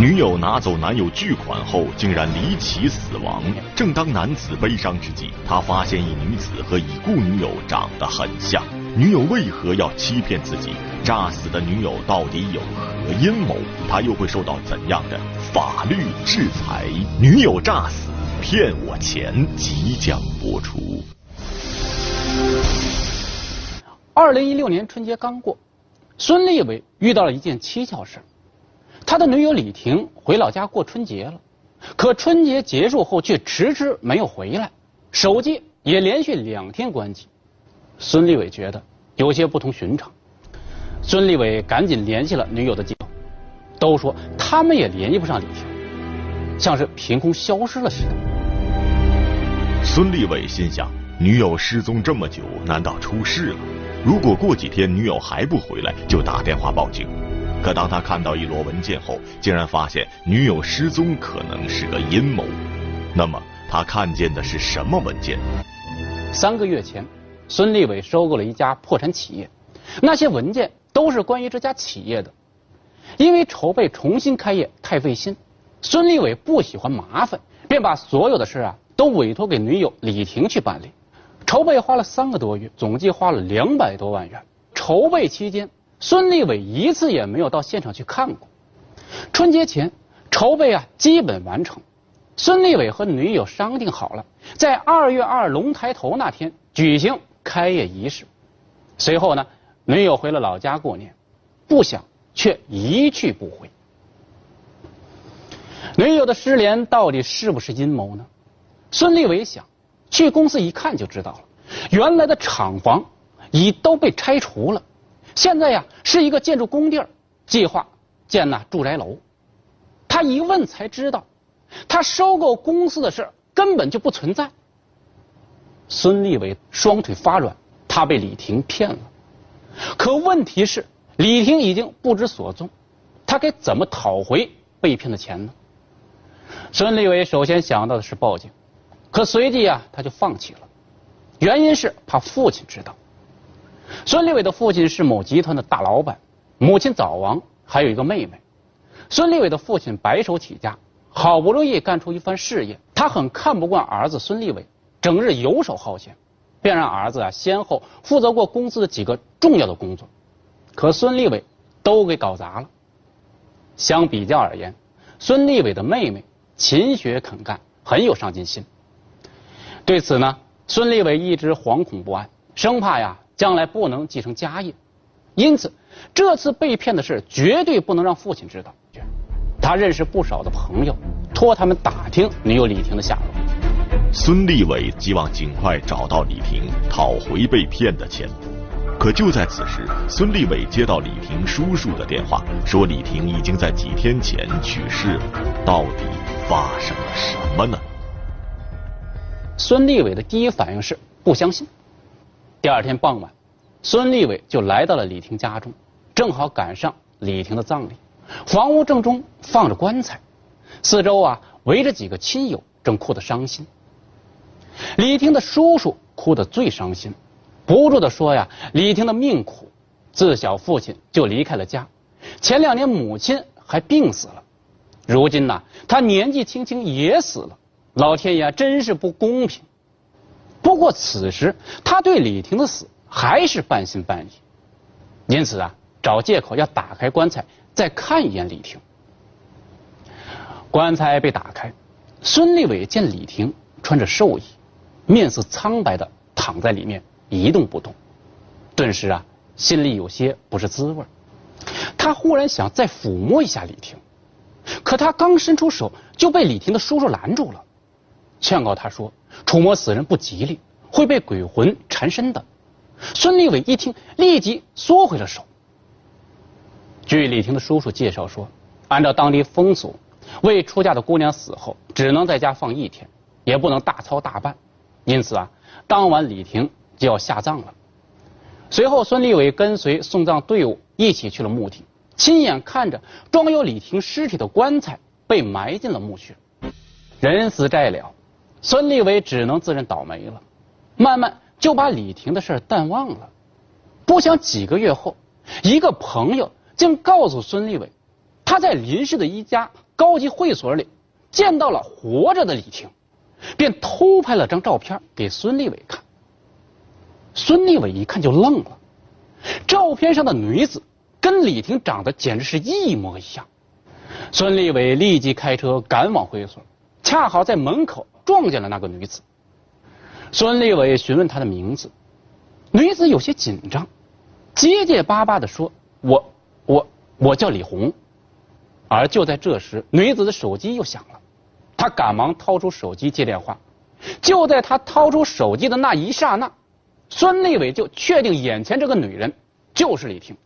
女友拿走男友巨款后，竟然离奇死亡。正当男子悲伤之际，他发现一女子和已故女友长得很像。女友为何要欺骗自己？诈死的女友到底有何阴谋？他又会受到怎样的法律制裁？女友诈死骗我钱，即将播出。二零一六年春节刚过，孙立伟遇到了一件蹊跷事他的女友李婷回老家过春节了，可春节结束后却迟迟没有回来，手机也连续两天关机。孙立伟觉得有些不同寻常，孙立伟赶紧联系了女友的姐，都说他们也联系不上李婷，像是凭空消失了似的。孙立伟心想，女友失踪这么久，难道出事了？如果过几天女友还不回来，就打电话报警。可当他看到一摞文件后，竟然发现女友失踪可能是个阴谋。那么他看见的是什么文件？三个月前，孙立伟收购了一家破产企业，那些文件都是关于这家企业的。因为筹备重新开业太费心，孙立伟不喜欢麻烦，便把所有的事啊都委托给女友李婷去办理。筹备花了三个多月，总计花了两百多万元。筹备期间，孙立伟一次也没有到现场去看过。春节前，筹备啊基本完成。孙立伟和女友商定好了，在二月二龙抬头那天举行开业仪式。随后呢，女友回了老家过年，不想却一去不回。女友的失联到底是不是阴谋呢？孙立伟想。去公司一看就知道了，原来的厂房已都被拆除了，现在呀是一个建筑工地儿，计划建那住宅楼。他一问才知道，他收购公司的事根本就不存在。孙立伟双腿发软，他被李婷骗了。可问题是，李婷已经不知所踪，他该怎么讨回被骗的钱呢？孙立伟首先想到的是报警。可随即啊，他就放弃了，原因是怕父亲知道。孙立伟的父亲是某集团的大老板，母亲早亡，还有一个妹妹。孙立伟的父亲白手起家，好不容易干出一番事业，他很看不惯儿子孙立伟整日游手好闲，便让儿子啊先后负责过公司的几个重要的工作，可孙立伟都给搞砸了。相比较而言，孙立伟的妹妹勤学肯干，很有上进心。对此呢，孙立伟一直惶恐不安，生怕呀将来不能继承家业，因此这次被骗的事绝对不能让父亲知道。他认识不少的朋友，托他们打听女友李婷的下落。孙立伟希望尽快找到李婷，讨回被骗的钱。可就在此时，孙立伟接到李婷叔叔的电话，说李婷已经在几天前去世了。到底发生了什么呢？孙立伟的第一反应是不相信。第二天傍晚，孙立伟就来到了李婷家中，正好赶上李婷的葬礼。房屋正中放着棺材，四周啊围着几个亲友，正哭得伤心。李婷的叔叔哭得最伤心，不住的说呀：“李婷的命苦，自小父亲就离开了家，前两年母亲还病死了，如今呢，他年纪轻轻也死了。”老天爷真是不公平。不过此时他对李婷的死还是半信半疑，因此啊，找借口要打开棺材再看一眼李婷。棺材被打开，孙立伟见李婷穿着寿衣，面色苍白的躺在里面一动不动，顿时啊，心里有些不是滋味。他忽然想再抚摸一下李婷，可他刚伸出手就被李婷的叔叔拦住了。劝告他说：“触摸死人不吉利，会被鬼魂缠身的。”孙立伟一听，立即缩回了手。据李婷的叔叔介绍说，按照当地风俗，未出嫁的姑娘死后只能在家放一天，也不能大操大办。因此啊，当晚李婷就要下葬了。随后，孙立伟跟随送葬队伍一起去了墓地，亲眼看着装有李婷尸体的棺材被埋进了墓穴。人死债了。孙立伟只能自认倒霉了，慢慢就把李婷的事淡忘了。不想几个月后，一个朋友竟告诉孙立伟，他在邻市的一家高级会所里见到了活着的李婷，便偷拍了张照片给孙立伟看。孙立伟一看就愣了，照片上的女子跟李婷长得简直是一模一样。孙立伟立即开车赶往会所，恰好在门口撞见了那个女子。孙立伟询问她的名字，女子有些紧张，结结巴巴的说：“我我我叫李红。”而就在这时，女子的手机又响了，她赶忙掏出手机接电话。就在她掏出手机的那一刹那，孙立伟就确定眼前这个女人就是李婷，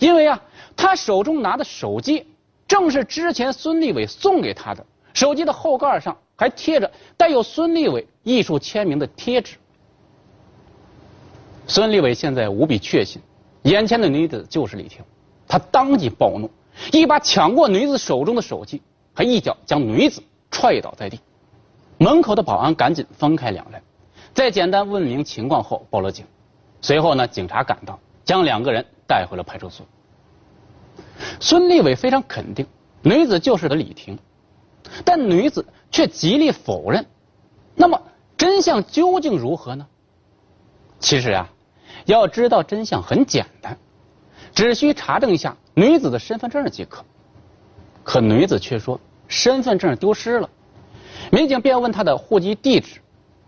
因为啊，他手中拿的手机正是之前孙立伟送给他的，手机的后盖上还贴着带有孙立伟艺术签名的贴纸。孙立伟现在无比确信，眼前的女子就是李婷，他当即暴怒。一把抢过女子手中的手机，还一脚将女子踹倒在地。门口的保安赶紧分开两人，在简单问明情况后报了警。随后呢，警察赶到，将两个人带回了派出所。孙立伟非常肯定女子就是个李婷，但女子却极力否认。那么真相究竟如何呢？其实啊，要知道真相很简单。只需查证一下女子的身份证即可，可女子却说身份证丢失了。民警便问她的户籍地址，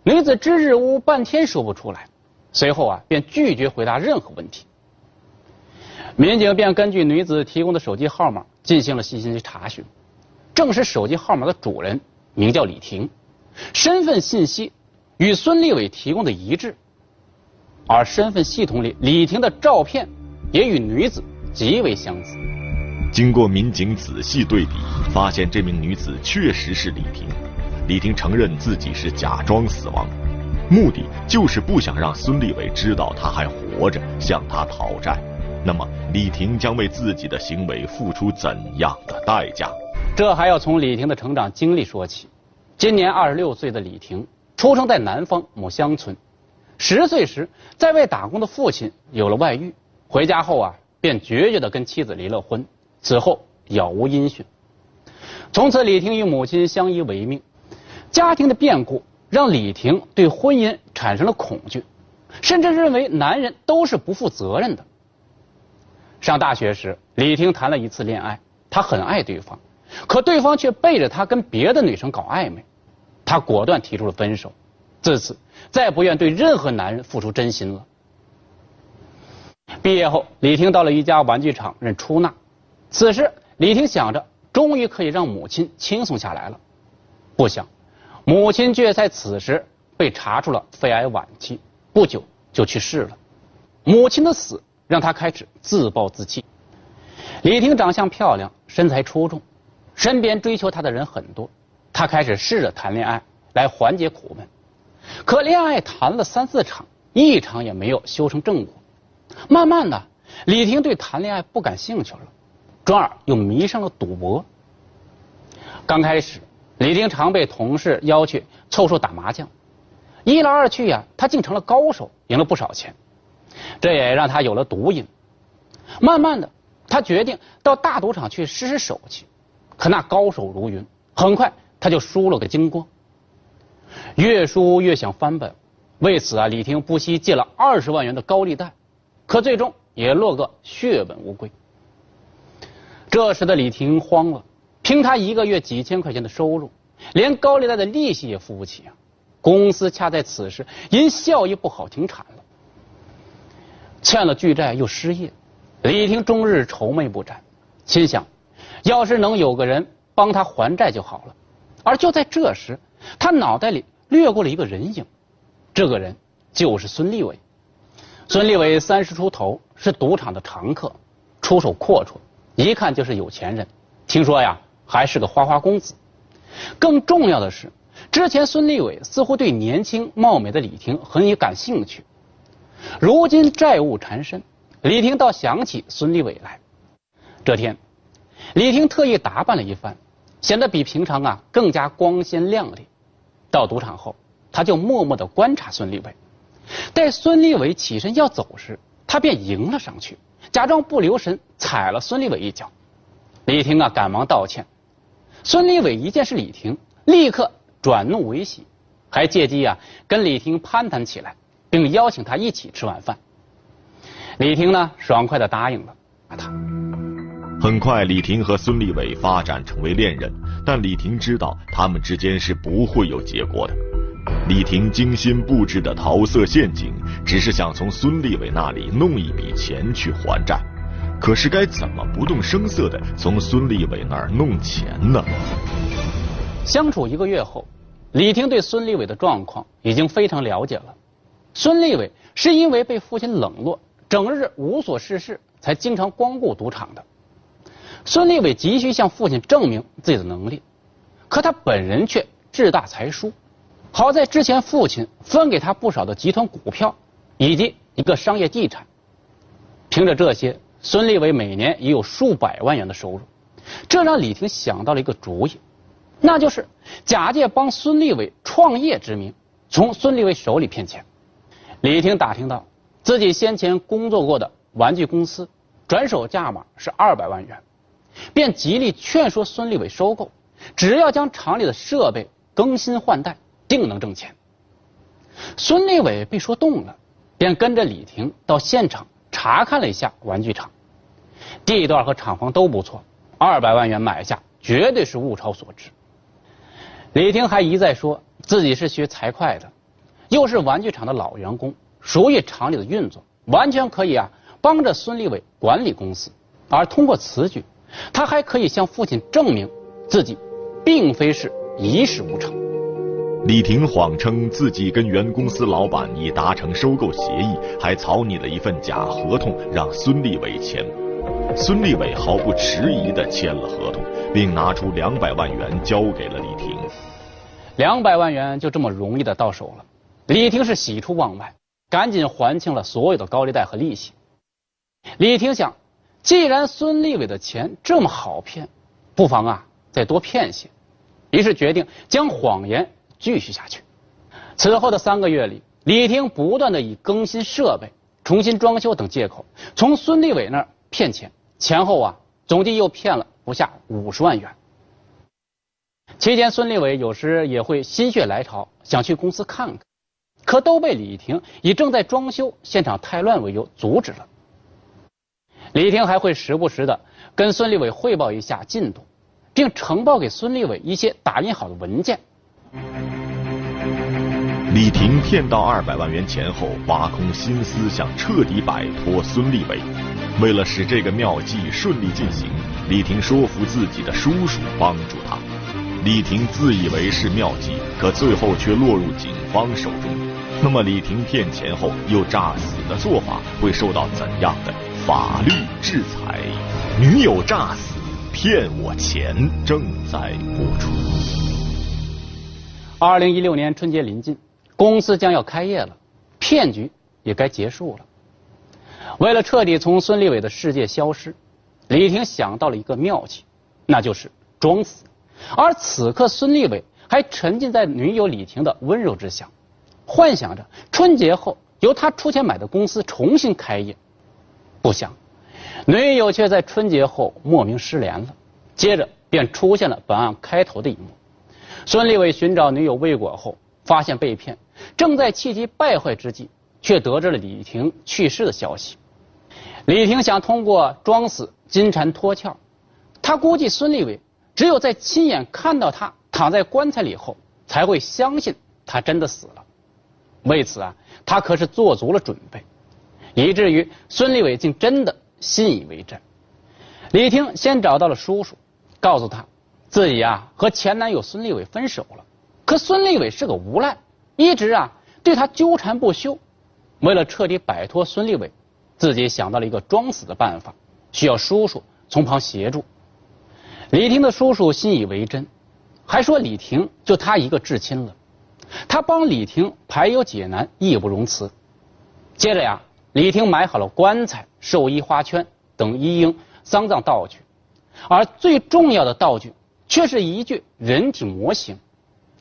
女子支支吾吾半天说不出来，随后啊便拒绝回答任何问题。民警便根据女子提供的手机号码进行了细心的查询，证实手机号码的主人名叫李婷，身份信息与孙立伟提供的一致，而身份系统里李婷的照片。也与女子极为相似。经过民警仔细对比，发现这名女子确实是李婷。李婷承认自己是假装死亡，目的就是不想让孙立伟知道她还活着，向他讨债。那么，李婷将为自己的行为付出怎样的代价？这还要从李婷的成长经历说起。今年二十六岁的李婷，出生在南方某乡村。十岁时，在外打工的父亲有了外遇。回家后啊，便决绝的跟妻子离了婚，此后杳无音讯。从此，李婷与母亲相依为命。家庭的变故让李婷对婚姻产生了恐惧，甚至认为男人都是不负责任的。上大学时，李婷谈了一次恋爱，她很爱对方，可对方却背着她跟别的女生搞暧昧，她果断提出了分手，自此再不愿对任何男人付出真心了。毕业后，李婷到了一家玩具厂任出纳。此时，李婷想着终于可以让母亲轻松下来了。不想，母亲却在此时被查出了肺癌晚期，不久就去世了。母亲的死让她开始自暴自弃。李婷长相漂亮，身材出众，身边追求她的人很多。她开始试着谈恋爱来缓解苦闷，可恋爱谈了三四场，一场也没有修成正果。慢慢的，李婷对谈恋爱不感兴趣了，转而又迷上了赌博。刚开始，李婷常被同事邀去凑数打麻将，一来二去呀，她竟成了高手，赢了不少钱，这也让他有了赌瘾。慢慢的，他决定到大赌场去试试手气，可那高手如云，很快他就输了个精光。越输越想翻本，为此啊，李婷不惜借了二十万元的高利贷。可最终也落个血本无归。这时的李婷慌了，凭他一个月几千块钱的收入，连高利贷的利息也付不起啊！公司恰在此时因效益不好停产了，欠了巨债又失业，李婷终日愁眉不展，心想，要是能有个人帮他还债就好了。而就在这时，他脑袋里掠过了一个人影，这个人就是孙立伟。孙立伟三十出头，是赌场的常客，出手阔绰，一看就是有钱人。听说呀，还是个花花公子。更重要的是，之前孙立伟似乎对年轻貌美的李婷很感兴趣。如今债务缠身，李婷倒想起孙立伟来。这天，李婷特意打扮了一番，显得比平常啊更加光鲜亮丽。到赌场后，他就默默的观察孙立伟。待孙立伟起身要走时，他便迎了上去，假装不留神踩了孙立伟一脚。李婷啊，赶忙道歉，孙立伟一见是李婷，立刻转怒为喜，还借机啊跟李婷攀谈起来，并邀请他一起吃晚饭。李婷呢，爽快的答应了他。很快，李婷和孙立伟发展成为恋人，但李婷知道他们之间是不会有结果的。李婷精心布置的桃色陷阱，只是想从孙立伟那里弄一笔钱去还债。可是该怎么不动声色的从孙立伟那儿弄钱呢？相处一个月后，李婷对孙立伟的状况已经非常了解了。孙立伟是因为被父亲冷落，整日无所事事，才经常光顾赌场的。孙立伟急需向父亲证明自己的能力，可他本人却志大才疏。好在之前父亲分给他不少的集团股票，以及一个商业地产，凭着这些，孙立伟每年也有数百万元的收入。这让李婷想到了一个主意，那就是假借帮孙立伟创业之名，从孙立伟手里骗钱。李婷打听到自己先前工作过的玩具公司转手价码是二百万元，便极力劝说孙立伟收购，只要将厂里的设备更新换代。定能挣钱。孙立伟被说动了，便跟着李婷到现场查看了一下玩具厂，地段和厂房都不错，二百万元买下绝对是物超所值。李婷还一再说自己是学财会的，又是玩具厂的老员工，熟悉厂里的运作，完全可以啊帮着孙立伟管理公司。而通过此举，他还可以向父亲证明自己并非是一事无成。李婷谎称自己跟原公司老板已达成收购协议，还草拟了一份假合同让孙立伟签。孙立伟毫不迟疑地签了合同，并拿出两百万元交给了李婷。两百万元就这么容易的到手了，李婷是喜出望外，赶紧还清了所有的高利贷和利息。李婷想，既然孙立伟的钱这么好骗，不妨啊再多骗些，于是决定将谎言。继续下去。此后的三个月里，李婷不断的以更新设备、重新装修等借口，从孙立伟那儿骗钱，前后啊，总计又骗了不下五十万元。期间，孙立伟有时也会心血来潮想去公司看看，可都被李婷以正在装修、现场太乱为由阻止了。李婷还会时不时的跟孙立伟汇报一下进度，并呈报给孙立伟一些打印好的文件。李婷骗到二百万元钱后，挖空心思想彻底摆脱孙立伟。为了使这个妙计顺利进行，李婷说服自己的叔叔帮助他。李婷自以为是妙计，可最后却落入警方手中。那么，李婷骗钱后又诈死的做法会受到怎样的法律制裁？女友诈死骗我钱，正在播出。二零一六年春节临近。公司将要开业了，骗局也该结束了。为了彻底从孙立伟的世界消失，李婷想到了一个妙计，那就是装死。而此刻，孙立伟还沉浸在女友李婷的温柔之下，幻想着春节后由他出钱买的公司重新开业。不想，女友却在春节后莫名失联了。接着便出现了本案开头的一幕：孙立伟寻找女友未果后，发现被骗。正在气急败坏之际，却得知了李婷去世的消息。李婷想通过装死金蝉脱壳，他估计孙立伟只有在亲眼看到他躺在棺材里后，才会相信他真的死了。为此啊，他可是做足了准备，以至于孙立伟竟真的信以为真。李婷先找到了叔叔，告诉他自己啊和前男友孙立伟分手了，可孙立伟是个无赖。一直啊对他纠缠不休，为了彻底摆脱孙立伟，自己想到了一个装死的办法，需要叔叔从旁协助。李婷的叔叔信以为真，还说李婷就他一个至亲了，他帮李婷排忧解难，义不容辞。接着呀，李婷买好了棺材、寿衣、花圈等衣应丧葬道具，而最重要的道具却是一具人体模型。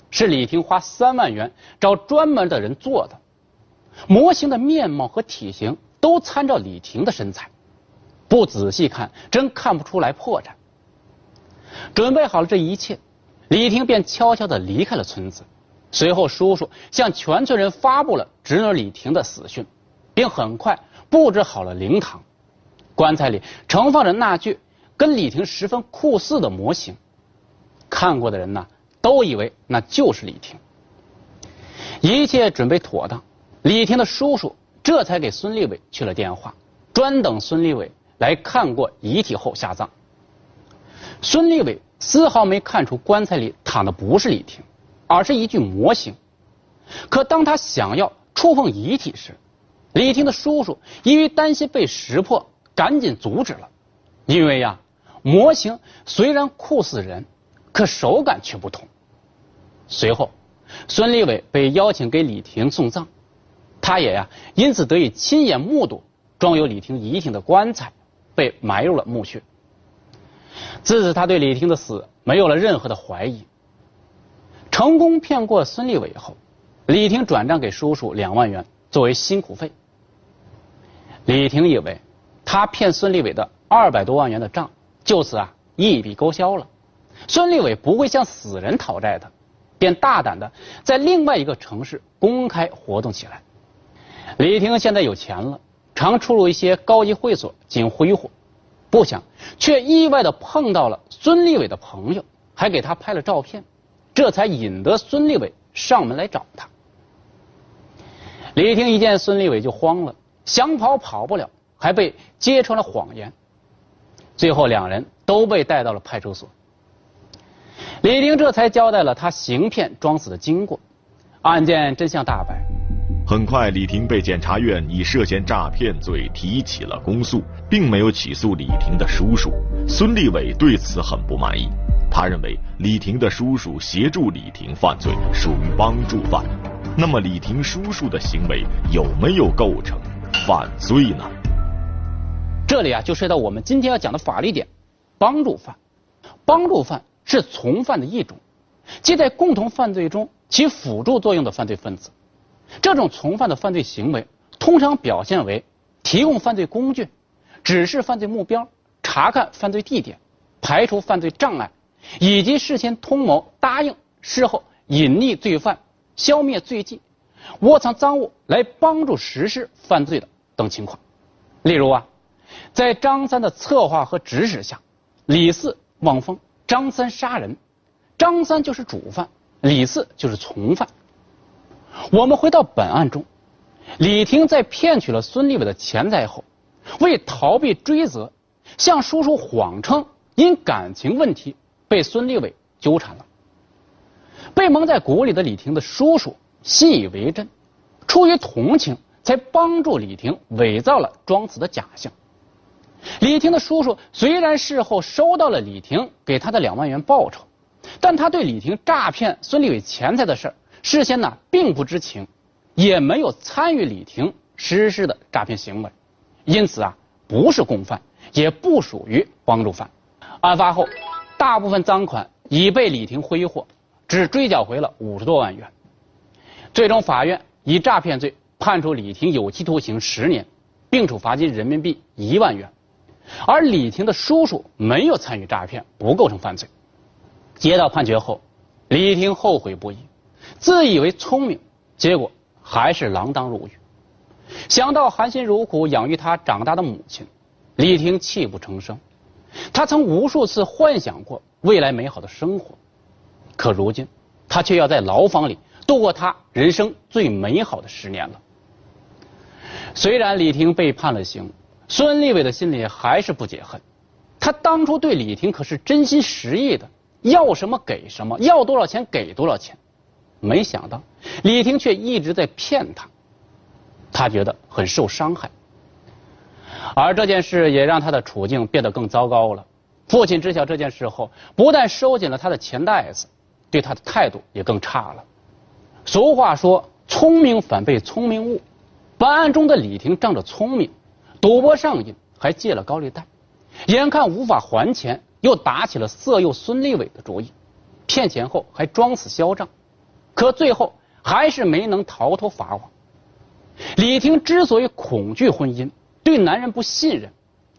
是李婷花三万元找专门的人做的，模型的面貌和体型都参照李婷的身材，不仔细看真看不出来破绽。准备好了这一切，李婷便悄悄地离开了村子。随后，叔叔向全村人发布了侄女李婷的死讯，并很快布置好了灵堂。棺材里盛放着那具跟李婷十分酷似的模型，看过的人呢，都以为那就是李婷。一切准备妥当，李婷的叔叔这才给孙立伟去了电话，专等孙立伟来看过遗体后下葬。孙立伟丝毫没看出棺材里躺的不是李婷，而是一具模型。可当他想要触碰遗体时，李婷的叔叔因为担心被识破，赶紧阻止了。因为呀，模型虽然酷似人，可手感却不同。随后，孙立伟被邀请给李婷送葬，他也呀因此得以亲眼目睹装有李婷遗体的棺材被埋入了墓穴。自此，他对李婷的死没有了任何的怀疑。成功骗过孙立伟后，李婷转账给叔叔两万元作为辛苦费。李婷以为他骗孙立伟的二百多万元的账就此啊一笔勾销了，孙立伟不会向死人讨债的，便大胆的在另外一个城市公开活动起来。李婷现在有钱了，常出入一些高级会所进行挥霍。不想，却意外的碰到了孙立伟的朋友，还给他拍了照片，这才引得孙立伟上门来找他。李婷一见孙立伟就慌了，想跑跑不了，还被揭穿了谎言，最后两人都被带到了派出所。李婷这才交代了他行骗装死的经过，案件真相大白。很快，李婷被检察院以涉嫌诈骗罪提起了公诉，并没有起诉李婷的叔叔孙立伟。对此很不满意，他认为李婷的叔叔协助李婷犯罪，属于帮助犯。那么，李婷叔叔的行为有没有构成犯罪呢？这里啊，就涉及到我们今天要讲的法律点：帮助犯。帮助犯是从犯的一种，即在共同犯罪中起辅助作用的犯罪分子。这种从犯的犯罪行为通常表现为提供犯罪工具、指示犯罪目标、查看犯罪地点、排除犯罪障碍，以及事先通谋、答应、事后隐匿罪犯、消灭罪迹、窝藏赃物来帮助实施犯罪的等情况。例如啊，在张三的策划和指使下，李四望风张三杀人，张三就是主犯，李四就是从犯。我们回到本案中，李婷在骗取了孙立伟的钱财后，为逃避追责，向叔叔谎称因感情问题被孙立伟纠缠了。被蒙在鼓里的李婷的叔叔信以为真，出于同情，才帮助李婷伪造了装死的假象。李婷的叔叔虽然事后收到了李婷给他的两万元报酬，但他对李婷诈骗孙立伟钱财的事儿。事先呢并不知情，也没有参与李婷实施的诈骗行为，因此啊不是共犯，也不属于帮助犯。案发后，大部分赃款已被李婷挥霍，只追缴回了五十多万元。最终，法院以诈骗罪判处李婷有期徒刑十年，并处罚金人民币一万元。而李婷的叔叔没有参与诈骗，不构成犯罪。接到判决后，李婷后悔不已。自以为聪明，结果还是锒铛入狱。想到含辛茹苦养育他长大的母亲，李婷泣不成声。他曾无数次幻想过未来美好的生活，可如今他却要在牢房里度过他人生最美好的十年了。虽然李婷被判了刑，孙立伟的心里还是不解恨。他当初对李婷可是真心实意的，要什么给什么，要多少钱给多少钱。没想到李婷却一直在骗他，他觉得很受伤害，而这件事也让他的处境变得更糟糕了。父亲知晓这件事后，不但收紧了他的钱袋子，对他的态度也更差了。俗话说：“聪明反被聪明误。”本案中的李婷仗着聪明，赌博上瘾，还借了高利贷，眼看无法还钱，又打起了色诱孙立伟的主意，骗钱后还装死销账。可最后还是没能逃脱法网。李婷之所以恐惧婚姻，对男人不信任，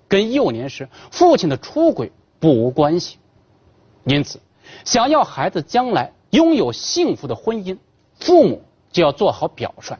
跟幼年时父亲的出轨不无关系。因此，想要孩子将来拥有幸福的婚姻，父母就要做好表率。